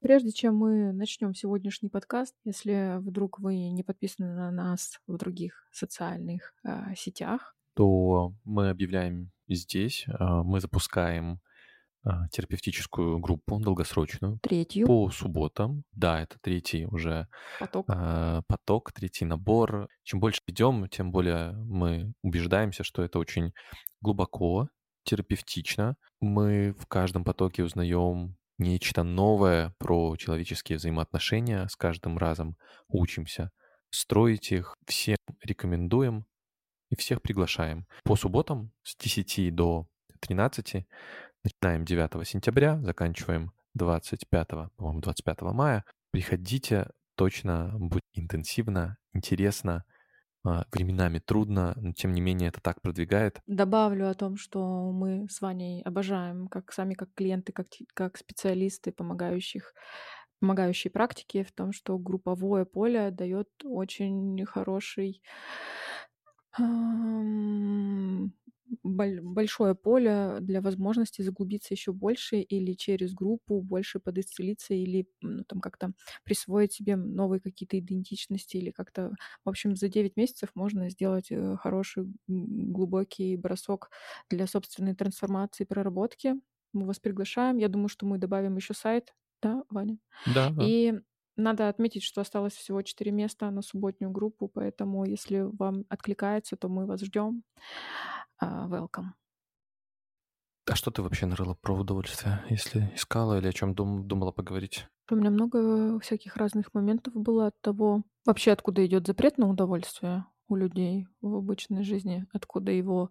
Прежде чем мы начнем сегодняшний подкаст, если вдруг вы не подписаны на нас в других социальных э, сетях, то мы объявляем здесь, э, мы запускаем э, терапевтическую группу долгосрочную третью по субботам. Да, это третий уже поток. э, поток, третий набор. Чем больше идем, тем более мы убеждаемся, что это очень глубоко, терапевтично. Мы в каждом потоке узнаем нечто новое про человеческие взаимоотношения. С каждым разом учимся строить их. Всем рекомендуем и всех приглашаем. По субботам с 10 до 13 начинаем 9 сентября, заканчиваем 25, по-моему, 25 мая. Приходите, точно будет интенсивно, интересно, временами трудно, но тем не менее это так продвигает. Добавлю о том, что мы с Ваней обожаем, как сами как клиенты, как, как специалисты, помогающих помогающие практики, в том, что групповое поле дает очень хороший большое поле для возможности заглубиться еще больше или через группу больше подисцелиться или ну, там как-то присвоить себе новые какие-то идентичности или как-то, в общем, за 9 месяцев можно сделать э, хороший глубокий бросок для собственной трансформации, проработки. Мы вас приглашаем. Я думаю, что мы добавим еще сайт, да, Ваня? Да, да. И надо отметить, что осталось всего 4 места на субботнюю группу, поэтому если вам откликается, то мы вас ждем. Uh, welcome. А что ты вообще нарыла про удовольствие, если искала или о чем дум- думала поговорить? У меня много всяких разных моментов было от того, вообще откуда идет запрет на удовольствие у людей в обычной жизни, откуда его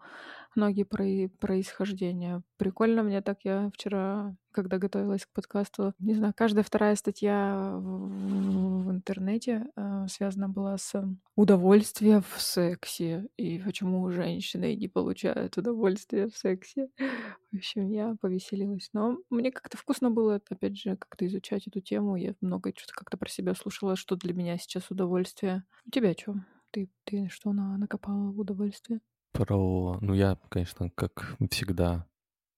ноги происхождения. Прикольно мне так я вчера, когда готовилась к подкасту, не знаю, каждая вторая статья в, в интернете э, связана была с удовольствием в сексе и почему женщины не получают удовольствие в сексе. В общем, я повеселилась. Но мне как-то вкусно было, опять же, как-то изучать эту тему. Я много что-то как-то про себя слушала, что для меня сейчас удовольствие. У тебя что? Ты, ты что на, накопала удовольствие? Про... Ну, я, конечно, как всегда,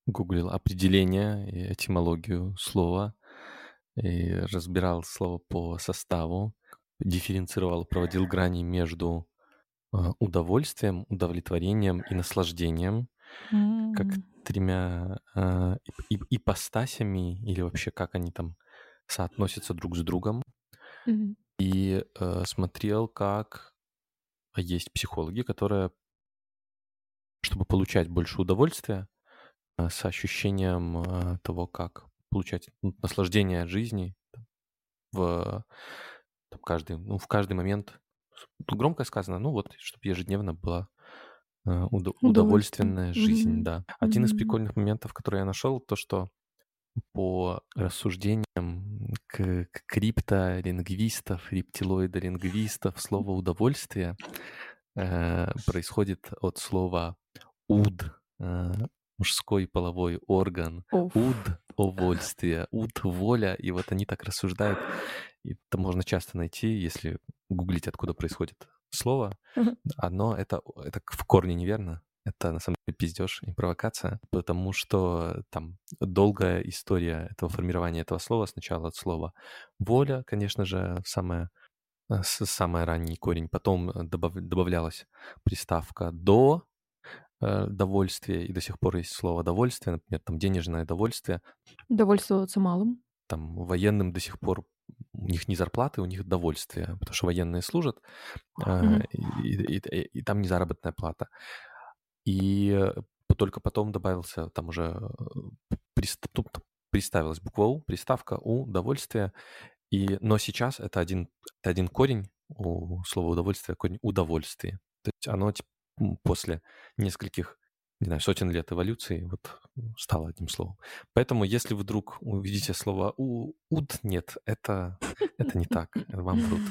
гуглил определение и этимологию слова, и разбирал слово по составу, дифференцировал, проводил грани между а, удовольствием, удовлетворением и наслаждением, mm-hmm. как тремя э, ипостасями, или вообще как они там соотносятся друг с другом. Mm-hmm. И э, смотрел, как а есть психологи, которые, чтобы получать больше удовольствия, а, с ощущением а, того, как получать ну, наслаждение от жизни в там, каждый, ну, в каждый момент. Громко сказано, ну вот, чтобы ежедневно была удов- удовольственная жизнь, mm-hmm. да. Один mm-hmm. из прикольных моментов, который я нашел, то, что по рассуждениям к, к криптолингвистов, рептилоидолингвистов, слово «удовольствие» э, происходит от слова «уд», э, мужской половой орган. «уд» — «увольствие», «уд» — «воля», и вот они так рассуждают. И это можно часто найти, если гуглить, откуда происходит слово. Одно — это, это в корне неверно, это на самом деле пиздеж и провокация, потому что там долгая история этого формирования этого слова. Сначала от слова воля, конечно же, самое э, самый ранний корень, потом э, добав, добавлялась приставка до э, довольствия, и до сих пор есть слово довольствие, например, там денежное довольствие. Довольствоваться малым. Там военным до сих пор у них не зарплаты, у них довольствие, потому что военные служат, mm-hmm. и, и, и, и там не заработная плата. И только потом добавился там уже э, ну, приставилась буква У, приставка У, удовольствие. И, но сейчас это один, это один корень у слова удовольствие, корень удовольствие. То есть оно после нескольких, не знаю, сотен лет эволюции вот стало одним словом. Поэтому если вдруг увидите слово у, уд, нет, это, это не так, вам врут.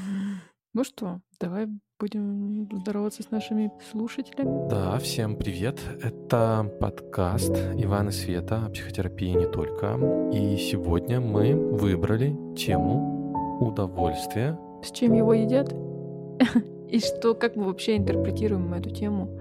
Ну что, давай будем здороваться с нашими слушателями. Да, всем привет. Это подкаст Ивана Света о психотерапии не только. И сегодня мы выбрали тему удовольствия. С чем его едят? И что, как мы вообще интерпретируем эту тему?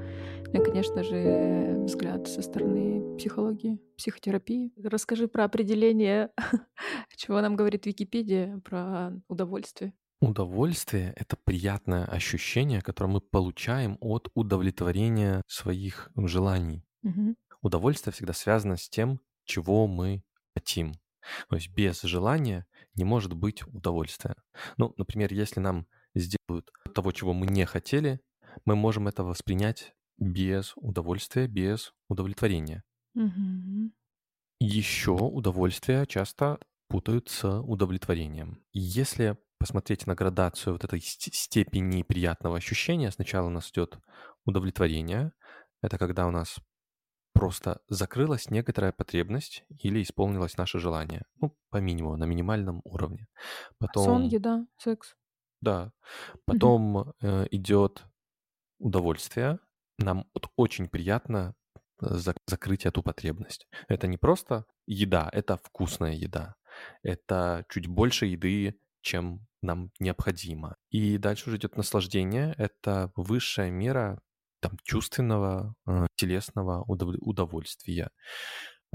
Ну и, конечно же, взгляд со стороны психологии, психотерапии. Расскажи про определение, чего нам говорит Википедия про удовольствие. Удовольствие — это приятное ощущение, которое мы получаем от удовлетворения своих желаний. Мгм. Удовольствие всегда связано с тем, чего мы хотим. То есть без желания не может быть удовольствия. Ну, например, если нам сделают того, чего мы не хотели, мы можем это воспринять без удовольствия, без удовлетворения. Мгм. Еще удовольствие часто путают с удовлетворением. И Если посмотреть на градацию вот этой ст- степени приятного ощущения, сначала у нас идет удовлетворение. Это когда у нас просто закрылась некоторая потребность или исполнилось наше желание. Ну, по минимуму, на минимальном уровне. Сон, Потом, еда, секс. да, потом э, идет удовольствие. Нам вот очень приятно э, зак- закрыть эту потребность. Это не просто еда, это вкусная еда. Это чуть больше еды, чем нам необходимо. И дальше уже идет наслаждение. Это высшая мера там, чувственного, э, телесного удов- удовольствия.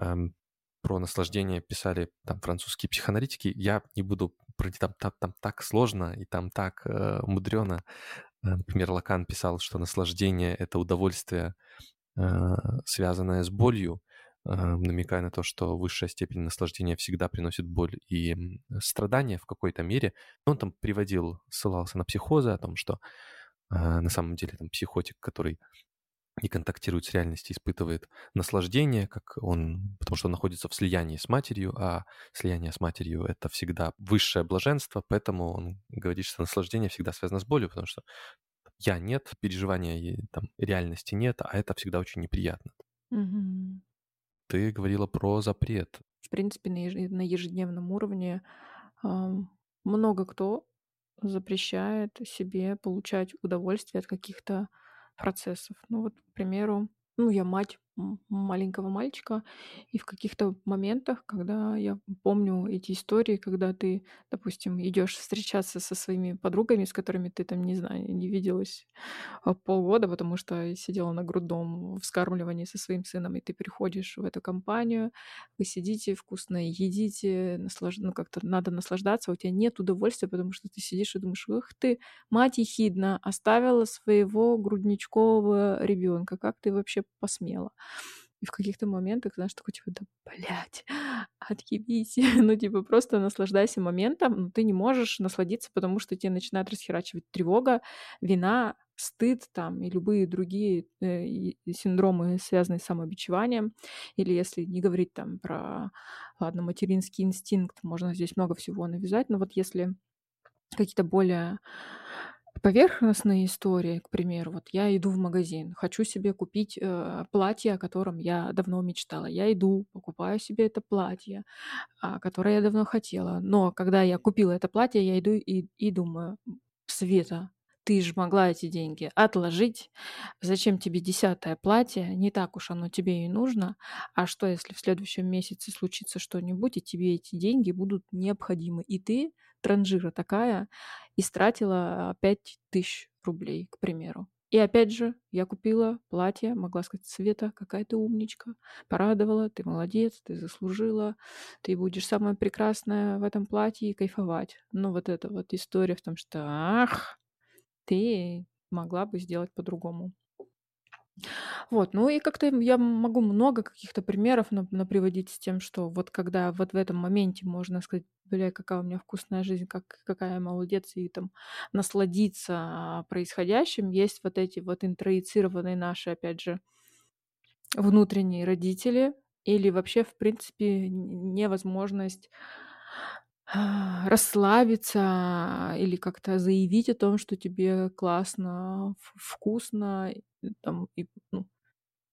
Эм, про наслаждение писали там французские психоаналитики. Я не буду там, там, там так сложно и там так э, мудрено. Э, Например, Лакан писал, что наслаждение — это удовольствие, э, связанное с болью, намекая на то, что высшая степень наслаждения всегда приносит боль и страдания в какой-то мере. Он там приводил, ссылался на психозы о том, что э, на самом деле там психотик, который не контактирует с реальностью, испытывает наслаждение, как он, потому что он находится в слиянии с матерью, а слияние с матерью — это всегда высшее блаженство, поэтому он говорит, что наслаждение всегда связано с болью, потому что я нет, переживания там, реальности нет, а это всегда очень неприятно. Мгм. Ты говорила про запрет. В принципе, на еж- на ежедневном уровне много кто запрещает себе получать удовольствие от каких-то процессов. Ну вот, к примеру, ну я мать маленького мальчика, и в каких-то моментах, когда я помню эти истории, когда ты, допустим, идешь встречаться со своими подругами, с которыми ты там, не знаю, не виделась а, полгода, потому что сидела на грудном вскармливании со своим сыном, и ты приходишь в эту компанию, вы сидите, вкусно едите, наслаж... ну как-то надо наслаждаться, а у тебя нет удовольствия, потому что ты сидишь и думаешь, ух ты, мать ехидна, оставила своего грудничкового ребенка, как ты вообще посмела? И в каких-то моментах, знаешь, такой типа, да, блядь, отъебись. ну, типа, просто наслаждайся моментом, но ты не можешь насладиться, потому что тебе начинает расхерачивать тревога, вина, стыд там и любые другие э, синдромы, связанные с самобичеванием. Или если не говорить там про, ладно, материнский инстинкт, можно здесь много всего навязать, но вот если какие-то более поверхностные истории, к примеру, вот я иду в магазин, хочу себе купить э, платье, о котором я давно мечтала. Я иду, покупаю себе это платье, а, которое я давно хотела. Но когда я купила это платье, я иду и, и думаю, Света, ты же могла эти деньги отложить. Зачем тебе десятое платье? Не так уж оно тебе и нужно. А что, если в следующем месяце случится что-нибудь, и тебе эти деньги будут необходимы? И ты, транжира такая, истратила 5 тысяч рублей, к примеру. И опять же, я купила платье, могла сказать, Света, какая ты умничка, порадовала, ты молодец, ты заслужила, ты будешь самая прекрасная в этом платье и кайфовать. Но вот эта вот история в том, что ах, ты могла бы сделать по-другому. Вот, ну и как-то я могу много каких-то примеров на, наприводить с тем, что вот когда вот в этом моменте можно сказать, бля, какая у меня вкусная жизнь, как, какая я молодец, и там насладиться происходящим, есть вот эти вот интроицированные наши, опять же, внутренние родители, или вообще, в принципе, невозможность а, расслабиться или как-то заявить о том, что тебе классно, вкусно, там, и, ну,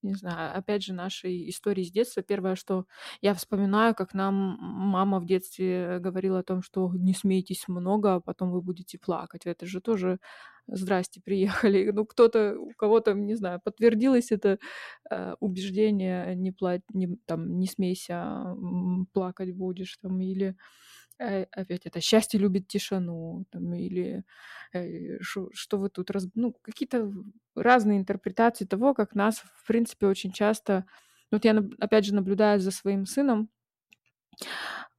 не знаю, опять же, нашей истории с детства. Первое, что я вспоминаю, как нам мама в детстве говорила о том, что не смейтесь много, а потом вы будете плакать. Это же тоже здрасте, приехали. Ну, кто-то, у кого-то, не знаю, подтвердилось это э, убеждение, не, пла- не, там, не смейся, плакать будешь, там, или опять это счастье любит тишину, там, или э, шо- что вы тут раз... Ну, какие-то разные интерпретации того, как нас, в принципе, очень часто... Вот я, опять же, наблюдаю за своим сыном,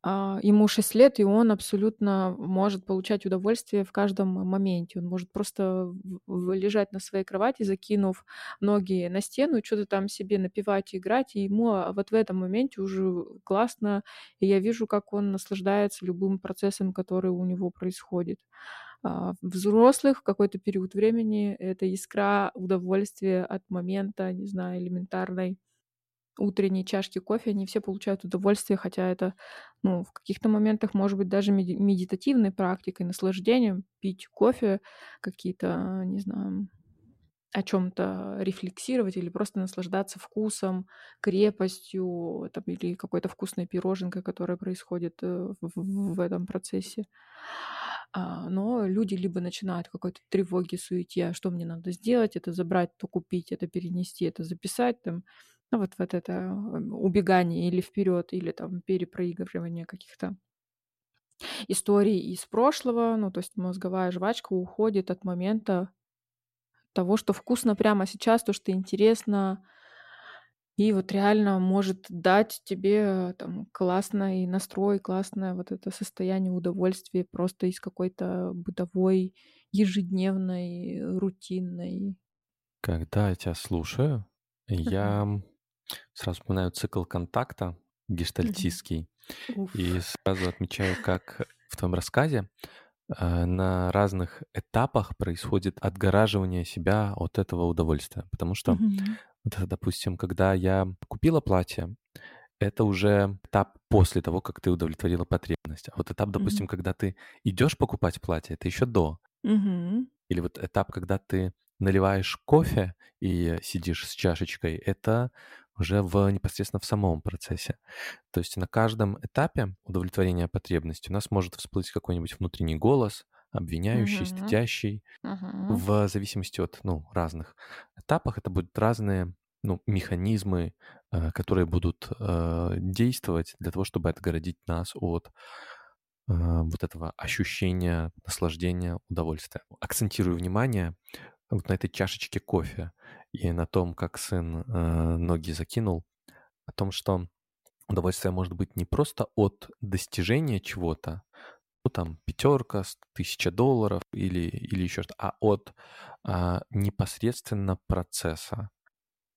а, ему 6 лет, и он абсолютно может получать удовольствие в каждом моменте. Он может просто лежать на своей кровати, закинув ноги на стену, что-то там себе напевать, играть, и ему а, вот в этом моменте уже классно, и я вижу, как он наслаждается любым процессом, который у него происходит. А, Взрослых в какой-то период времени это искра удовольствия от момента, не знаю, элементарной утренней чашки кофе, они все получают удовольствие, хотя это, ну, в каких-то моментах может быть даже меди- медитативной практикой, наслаждением, пить кофе, какие-то, не знаю, о чем-то рефлексировать или просто наслаждаться вкусом, крепостью там, или какой-то вкусной пироженкой, которая происходит э, в, в- в этом процессе. А, Но люди либо начинают какой-то тревоги, суете, а что мне надо сделать, это забрать, то купить, это перенести, это записать, там, ну вот, вот это э, убегание или вперед, или там перепроигрывание каких-то историй из прошлого, ну, то есть мозговая жвачка уходит от момента того, что вкусно прямо сейчас, то, что интересно, и вот реально может дать тебе там классный настрой, классное вот это состояние удовольствия просто из какой-то бытовой, ежедневной, рутинной. Когда я тебя слушаю, я сразу вспоминаю цикл контакта гештальтистский Уф. и сразу отмечаю, как в твоем рассказе э, на разных этапах происходит отгораживание себя от этого удовольствия. Потому что, допустим, когда я купила платье, это уже этап после того, как ты удовлетворила потребность. А вот этап, допустим, когда ты идешь покупать платье, это еще до. Или вот этап, когда ты наливаешь кофе и сидишь с чашечкой, это уже в непосредственно в самом процессе. То есть на каждом этапе удовлетворения потребности у нас может всплыть какой-нибудь внутренний голос, обвиняющий, Мгм. стыдящий, Мгм. в зависимости от ну, разных этапах. Это будут разные ну, механизмы, э, которые будут э, действовать для того, чтобы отгородить нас от э, вот этого ощущения наслаждения, удовольствия. Акцентирую внимание вот на этой чашечке кофе и на том, как сын э, ноги закинул, о том, что удовольствие может быть не просто от достижения чего-то, ну там пятерка, тысяча долларов или, или еще что-то, а от а, непосредственно процесса.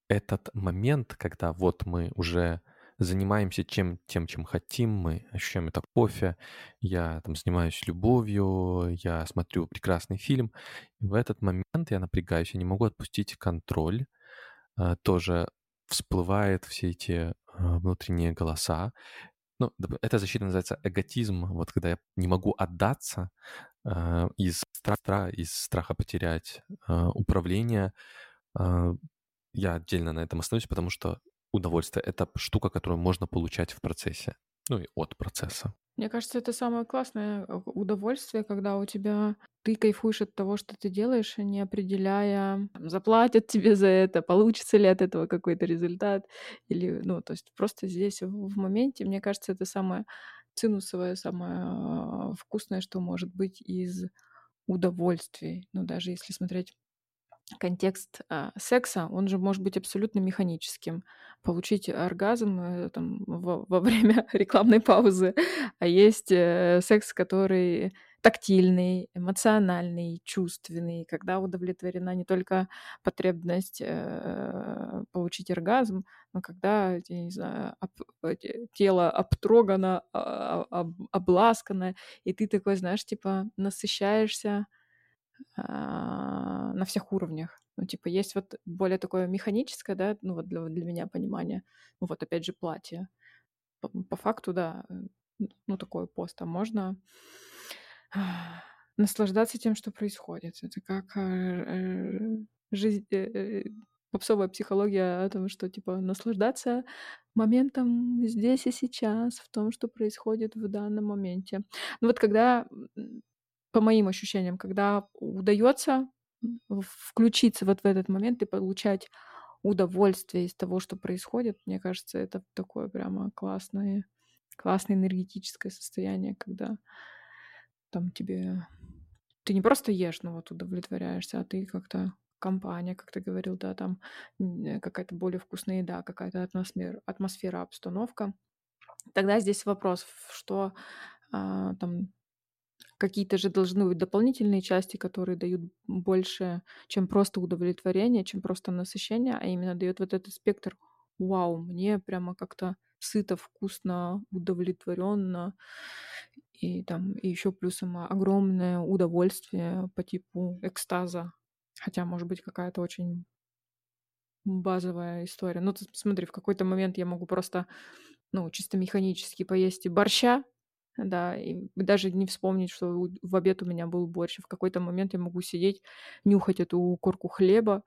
Этот момент, когда вот мы уже занимаемся чем, тем, чем хотим, мы ощущаем это кофе, я там занимаюсь любовью, я смотрю прекрасный фильм, и в этот момент я напрягаюсь, я не могу отпустить контроль, а, тоже всплывают все эти а, внутренние голоса. Ну, эта защита называется эготизм. Вот когда я не могу отдаться а, из страха, из страха потерять управление, я отдельно на этом остановлюсь, потому что удовольствие — это штука, которую можно получать в процессе, ну и от процесса. Мне кажется, это самое классное э, удовольствие, когда у тебя ты кайфуешь от того, что ты делаешь, не определяя, там, заплатят тебе за это, получится ли от этого какой-то результат, или, ну, то есть просто здесь в моменте, мне кажется, это самое цинусовое, самое а, вкусное, что может быть из удовольствий. Ну, даже если смотреть контекст а, секса, он же может быть абсолютно механическим. Получить оргазм э, там, во, во время рекламной паузы, а есть э, секс, который тактильный, эмоциональный, чувственный, когда удовлетворена не только потребность э, получить оргазм, но когда, я не знаю, об- тело обтрогано, а- а- об- обласкано, и ты такой, знаешь, типа насыщаешься на всех уровнях. Ну, типа, есть вот более такое механическое, да, ну, вот для, для меня понимание. Ну, вот опять же, платье. По, по факту, да, э, ну, такой пост. А можно а, наслаждаться тем, что происходит. Это как э, э, жизнь, попсовая психология о том, что, типа, наслаждаться моментом здесь и сейчас, в том, что происходит в данном моменте. Ну, вот когда по моим ощущениям, когда удается включиться вот в этот момент и получать удовольствие из того, что происходит, мне кажется, это такое прямо классное классное энергетическое состояние, когда там тебе... Ты не просто ешь, но вот удовлетворяешься, а ты как-то компания, как ты говорил, да, там какая-то более вкусная еда, какая-то атмосфера, атмосфера, обстановка. Тогда здесь вопрос, что а, там какие-то же должны быть дополнительные части, которые дают больше, чем просто удовлетворение, чем просто насыщение, а именно дает вот этот спектр вау, мне прямо как-то сыто, вкусно, удовлетворенно. И там и еще плюсом огромное удовольствие по типу экстаза. Хотя, может быть, какая-то очень базовая история. Ну, ты смотри, в какой-то момент я могу просто, ну, чисто механически поесть борща, да, и даже не вспомнить, что в обед у меня был борщ. В какой-то момент я могу сидеть, нюхать эту корку хлеба,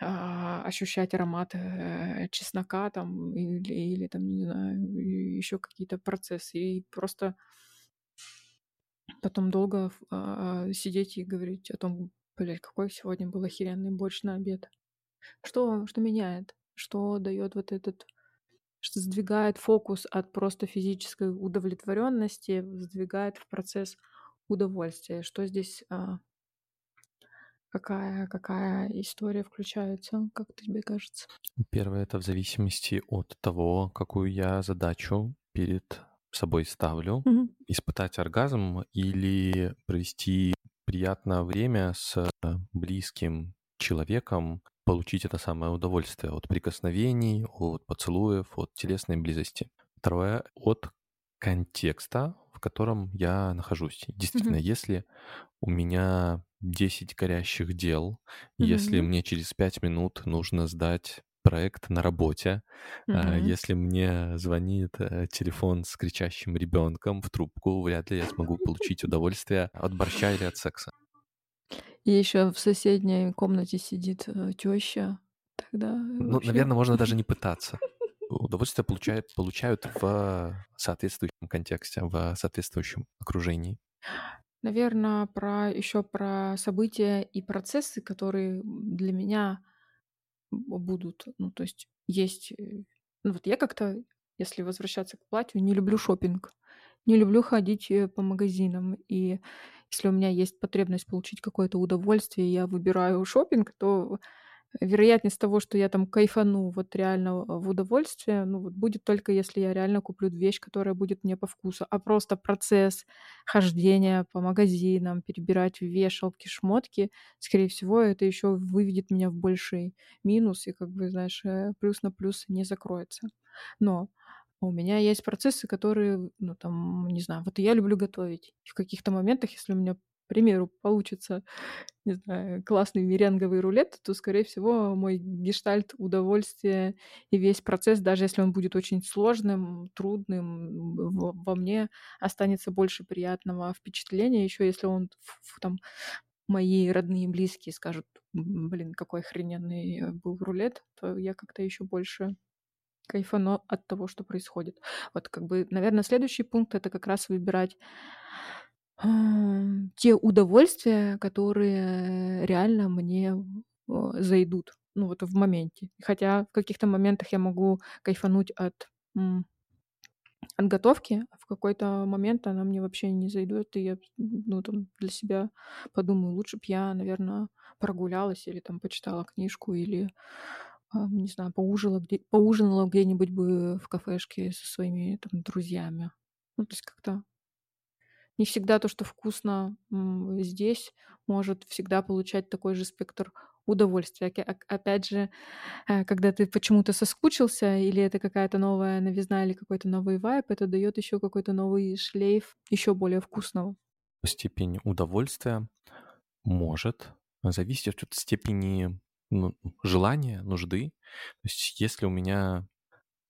а, ощущать аромат э, чеснока там или, или там, не знаю, еще какие-то процессы. И просто потом долго а, сидеть и говорить о том, блядь, какой сегодня был охеренный борщ на обед. Что, что меняет? Что дает вот этот что сдвигает фокус от просто физической удовлетворенности, сдвигает в процесс удовольствия. Что здесь, а, какая, какая история включается, как тебе кажется? Первое — это в зависимости от того, какую я задачу перед собой ставлю. Мгм. Испытать оргазм или провести приятное время с близким человеком, получить это самое удовольствие от прикосновений, от поцелуев, от телесной близости. Второе — от контекста, в котором я нахожусь. Действительно, Мгм. если у меня 10 горящих дел, если Мгм. мне через 5 минут нужно сдать проект на работе, Мгм. если мне звонит э, телефон с кричащим ребенком в трубку, вряд ли я смогу получить удовольствие от борща или от секса. И еще в соседней комнате сидит э, теща. Тогда Ну, вообще. наверное, можно даже не пытаться. Удовольствие получают, получают в соответствующем контексте, в соответствующем окружении. Наверное, про еще про события и процессы, которые для меня будут. Ну, то есть есть... э, Ну, вот я как-то, если возвращаться к платью, не люблю шопинг. Не люблю ходить э, по магазинам. И если у меня есть потребность получить какое-то удовольствие, я выбираю шопинг, то вероятность того, что я там кайфану вот реально в удовольствие, ну вот будет только если я реально куплю вещь, которая будет мне по вкусу. А просто процесс хождения по магазинам, перебирать вешалки, шмотки, скорее всего, это еще выведет меня в больший минус, и как бы, знаешь, э, плюс на плюс не закроется. Но у меня есть процессы, которые, ну, там, не знаю, вот я люблю готовить. И в каких-то моментах, если у меня, к примеру, получится, не знаю, классный меренговый рулет, то, скорее всего, мой гештальт удовольствия и весь процесс, даже если он будет очень сложным, трудным, во, мне останется больше приятного впечатления, еще если он там мои родные и близкие скажут, «М, блин, какой охрененный э, был рулет, то я как-то еще больше кайфану от того, что происходит. Вот как бы, наверное, следующий пункт это как раз выбирать ам, те удовольствия, которые реально мне зайдут, ну вот в моменте. Хотя в каких-то моментах я могу кайфануть от от готовки, а в какой-то момент она мне вообще не зайдет, и я, ну, там, для себя подумаю, лучше бы я, наверное, прогулялась или там почитала книжку, или, не знаю, поужинала, где, поужинала где-нибудь бы в кафешке со своими там друзьями. Ну, то есть как-то не всегда то, что вкусно здесь, может всегда получать такой же спектр удовольствия. Опять же, э, когда ты почему-то соскучился, или это какая-то новая новизна, или какой-то новый вайб, это дает еще какой-то новый шлейф еще более вкусного. Степень удовольствия может зависеть от степени ну, желания, нужды. То есть если у меня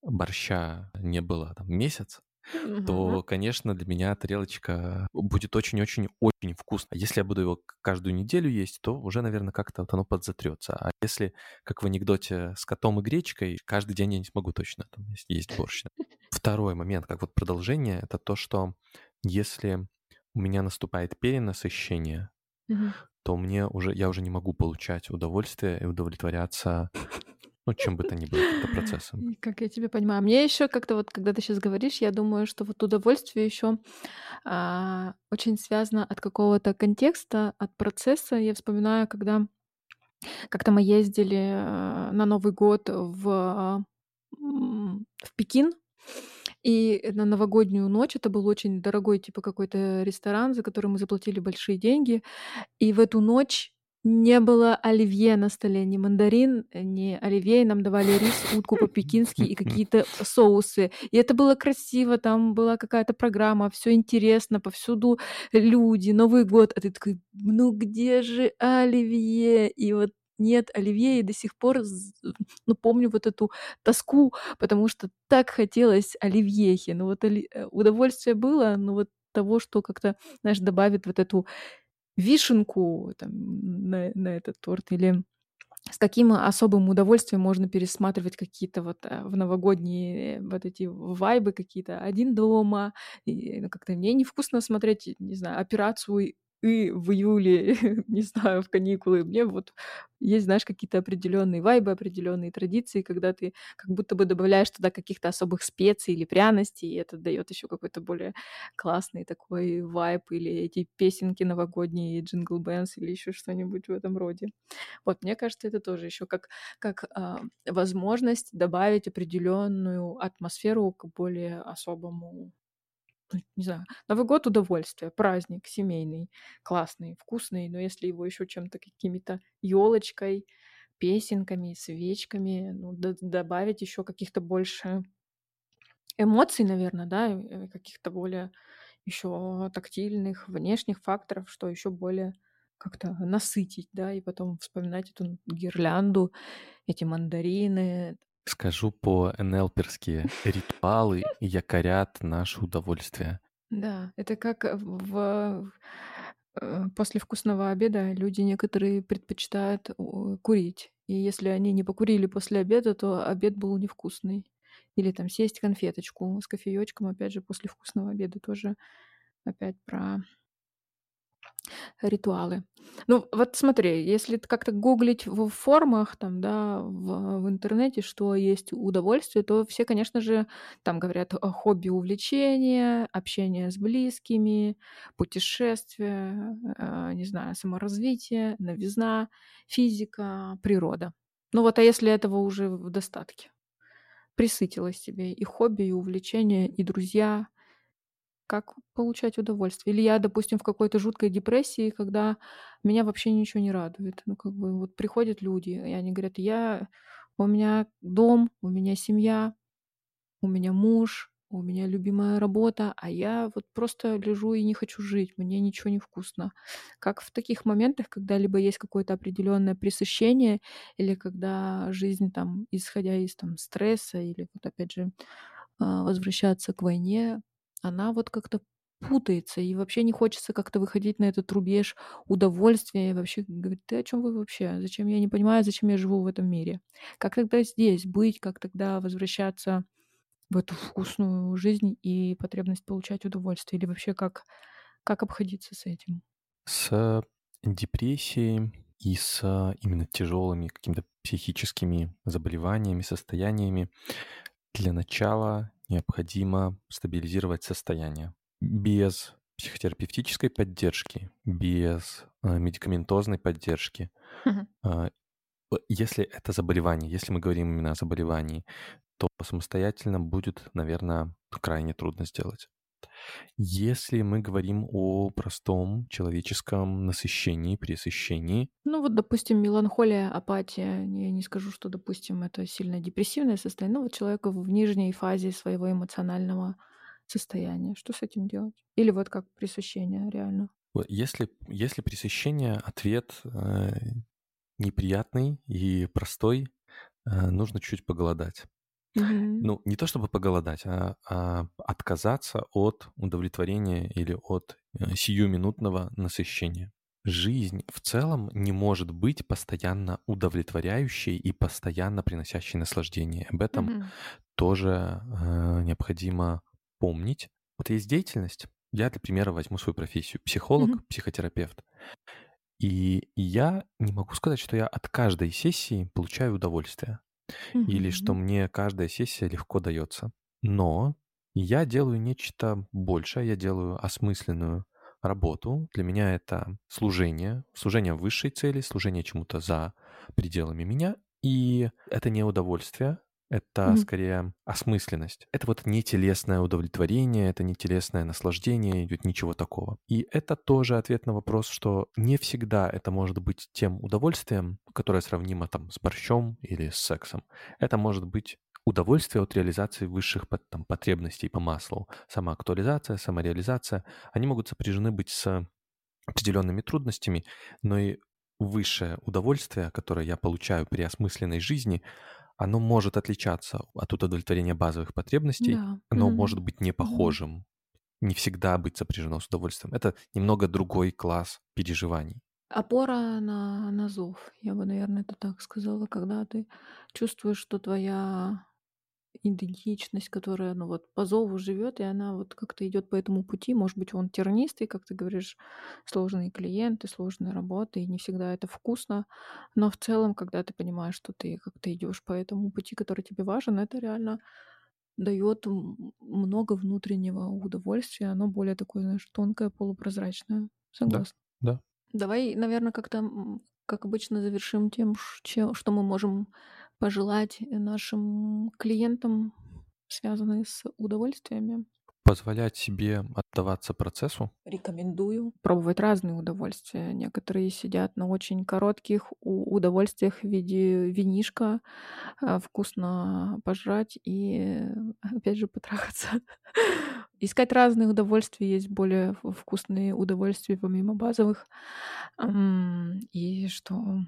борща не было там месяц, Мгм. то, конечно, для меня тарелочка будет очень-очень-очень вкусно. Если я буду его каждую неделю есть, то уже, наверное, как-то вот оно подзатрется. А если, как в анекдоте с котом и гречкой, каждый день я не смогу точно там, есть- есть борщ. Второй момент, как вот продолжение, это то, что если у меня наступает перенасыщение, Мгм. то мне уже, я уже не могу получать удовольствие и удовлетворяться Ну, чем бы то ни было, каким-то процессом. Как я тебя понимаю. Мне еще как-то вот, когда ты сейчас говоришь, я думаю, что вот удовольствие еще а, очень связано от какого-то контекста, от процесса. Я вспоминаю, когда как-то мы ездили э, на Новый год в, м, в Пекин, и на новогоднюю ночь это был очень дорогой, типа какой-то ресторан, за который мы заплатили большие деньги. И в эту ночь не было оливье на столе, ни мандарин, ни оливье. Нам давали рис, утку по-пекински и какие-то соусы. И это было красиво, там была какая-то программа, все интересно, повсюду люди, Новый год. А ты такой, ну где же оливье? И вот нет оливье, и до сих пор, ну, помню вот эту тоску, потому что так хотелось оливьехи. Ну, вот оли... Э, удовольствие было, но вот того, что как-то, знаешь, добавит вот эту вишенку там, на, на этот торт или с каким особым удовольствием можно пересматривать какие-то вот э, в новогодние вот эти вайбы какие-то один дома. И, ну, как-то мне невкусно смотреть, не знаю, операцию и в июле, не знаю, в каникулы. Мне вот есть, знаешь, какие-то определенные вайбы, определенные традиции, когда ты как будто бы добавляешь туда каких-то особых специй или пряностей, и это дает еще какой-то более классный такой вайб, или эти песенки новогодние, jingle bells, или еще что-нибудь в этом роде. Вот, мне кажется, это тоже еще как, как а, возможность добавить определенную атмосферу к более особому не знаю, Новый год удовольствие, праздник семейный, классный, вкусный, но если его еще чем-то какими-то елочкой, песенками, свечками, ну, д- добавить еще каких-то больше эмоций, наверное, да, э, каких-то более еще тактильных, внешних факторов, что еще более как-то насытить, да, и потом вспоминать эту гирлянду, эти мандарины, Скажу по-НЛПерски, ритуалы якорят наше удовольствие. Да, это как в э, после вкусного обеда люди некоторые предпочитают курить. И если они не покурили после обеда, то обед был невкусный. Или там съесть конфеточку с кофеечком, опять же, после вкусного обеда тоже опять про ритуалы. Ну, вот смотри, если как-то гуглить в формах, там, да, в, в интернете, что есть удовольствие, то все, конечно же, там говорят о хобби, увлечения, общение с близкими, путешествия, э, не знаю, саморазвитие, новизна, физика, природа. Ну вот, а если этого уже в достатке? Присытилось тебе и хобби, и увлечения, и друзья, как получать удовольствие. Или я, допустим, в какой-то жуткой депрессии, когда меня вообще ничего не радует. Ну, как бы вот приходят люди, и они говорят, я, у меня дом, у меня семья, у меня муж, у меня любимая работа, а я вот просто лежу и не хочу жить, мне ничего не вкусно. Как в таких моментах, когда либо есть какое-то определенное пресыщение, или когда жизнь там, исходя из там стресса, или вот опять же а, возвращаться к войне, она вот как-то путается, и вообще не хочется как-то выходить на этот рубеж удовольствия, и вообще говорит, ты о чем вы вообще? Зачем я не понимаю, зачем я живу в этом мире? Как тогда здесь быть, как тогда возвращаться в эту вкусную жизнь и потребность получать удовольствие? Или вообще как, как обходиться с этим? С депрессией и с именно тяжелыми какими-то психическими заболеваниями, состояниями для начала необходимо стабилизировать состояние. Без психотерапевтической поддержки, без э, медикаментозной поддержки, э, если это заболевание, если мы говорим именно о заболевании, то самостоятельно будет, наверное, крайне трудно сделать. Если мы говорим о простом человеческом насыщении, пресыщении. Ну вот, допустим, меланхолия, апатия. Я не скажу, что, допустим, это сильно депрессивное состояние. Ну вот человека в нижней фазе своего эмоционального состояния. Что с этим делать? Или вот как пресыщение реально? Если, если пресыщение, ответ э, неприятный и простой, э, нужно чуть поголодать. Мгм. Ну, не то чтобы поголодать, а, а отказаться от удовлетворения или от э, сиюминутного насыщения. Жизнь в целом не может быть постоянно удовлетворяющей и постоянно приносящей наслаждение. Об этом Мгм. тоже э, необходимо помнить. Вот есть деятельность. Я для примера возьму свою профессию. Психолог, Мгм. психотерапевт. И я не могу сказать, что я от каждой сессии получаю удовольствие. Или что мне каждая сессия легко дается. Но я делаю нечто большее, я делаю осмысленную работу. Для меня это служение, служение высшей цели, служение чему-то за пределами меня. И это не удовольствие, это Мгм. скорее осмысленность. Это вот не телесное удовлетворение, это не телесное наслаждение, идет ничего такого. И это тоже ответ на вопрос, что не всегда это может быть тем удовольствием, которое сравнимо там с борщом или с сексом. Это может быть удовольствие от реализации высших там, потребностей по маслу. Самоактуализация, самореализация, они могут сопряжены быть с определенными трудностями, но и высшее удовольствие, которое я получаю при осмысленной жизни, оно может отличаться от удовлетворения базовых потребностей, Да. но Мгм. может быть не похожим, не всегда быть сопряжено с удовольствием. Это немного другой класс переживаний. Опора на на зов. Я бы, наверное, это так сказала, когда ты чувствуешь, что твоя идентичность, которая, ну вот, по зову живет, и она вот как-то идет по этому пути. Может быть, он тернистый, как ты говоришь, сложные клиенты, сложная работа, и не всегда это вкусно. Но в целом, когда ты понимаешь, что ты как-то идешь по этому пути, который тебе важен, это реально дает много внутреннего удовольствия. Оно более такое, знаешь, тонкое, полупрозрачное. Да, Согласна. да. Давай, наверное, как-то, как обычно, завершим тем, что мы можем пожелать нашим клиентам, связанные с удовольствиями. Позволять себе отдаваться процессу. Рекомендую пробовать разные удовольствия. Некоторые сидят на очень коротких удовольствиях в виде винишка, а, вкусно пожрать и, опять же, потрахаться. Искать разные удовольствия. Есть более вкусные удовольствия помимо базовых. И что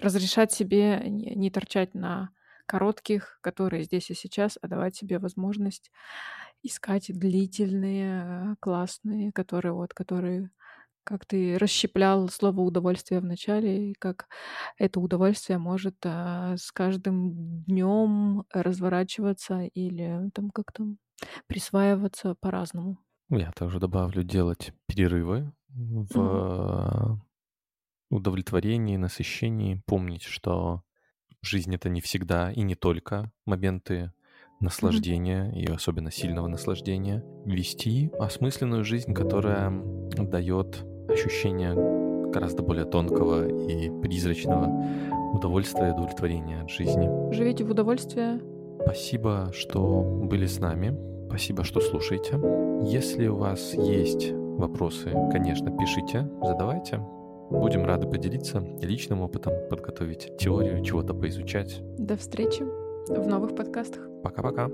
разрешать себе не, торчать на коротких, которые здесь и сейчас, а давать себе возможность искать длительные, э, классные, которые вот, которые как ты расщеплял слово удовольствие в начале, и как это удовольствие может а, с каждым днем разворачиваться или там как-то присваиваться по-разному. Я также добавлю делать перерывы в удовлетворении, насыщении, помнить, что жизнь это не всегда и не только моменты наслаждения и особенно сильного наслаждения. Вести осмысленную жизнь, которая дает ощущение гораздо более тонкого и призрачного удовольствия и удовлетворения от жизни. Живите в удовольствие. Спасибо, что были с нами. Спасибо, что слушаете. Если у вас есть вопросы, конечно, пишите, задавайте. Будем рады поделиться личным опытом, подготовить теорию, чего-то поизучать. До встречи в новых подкастах. Пока-пока.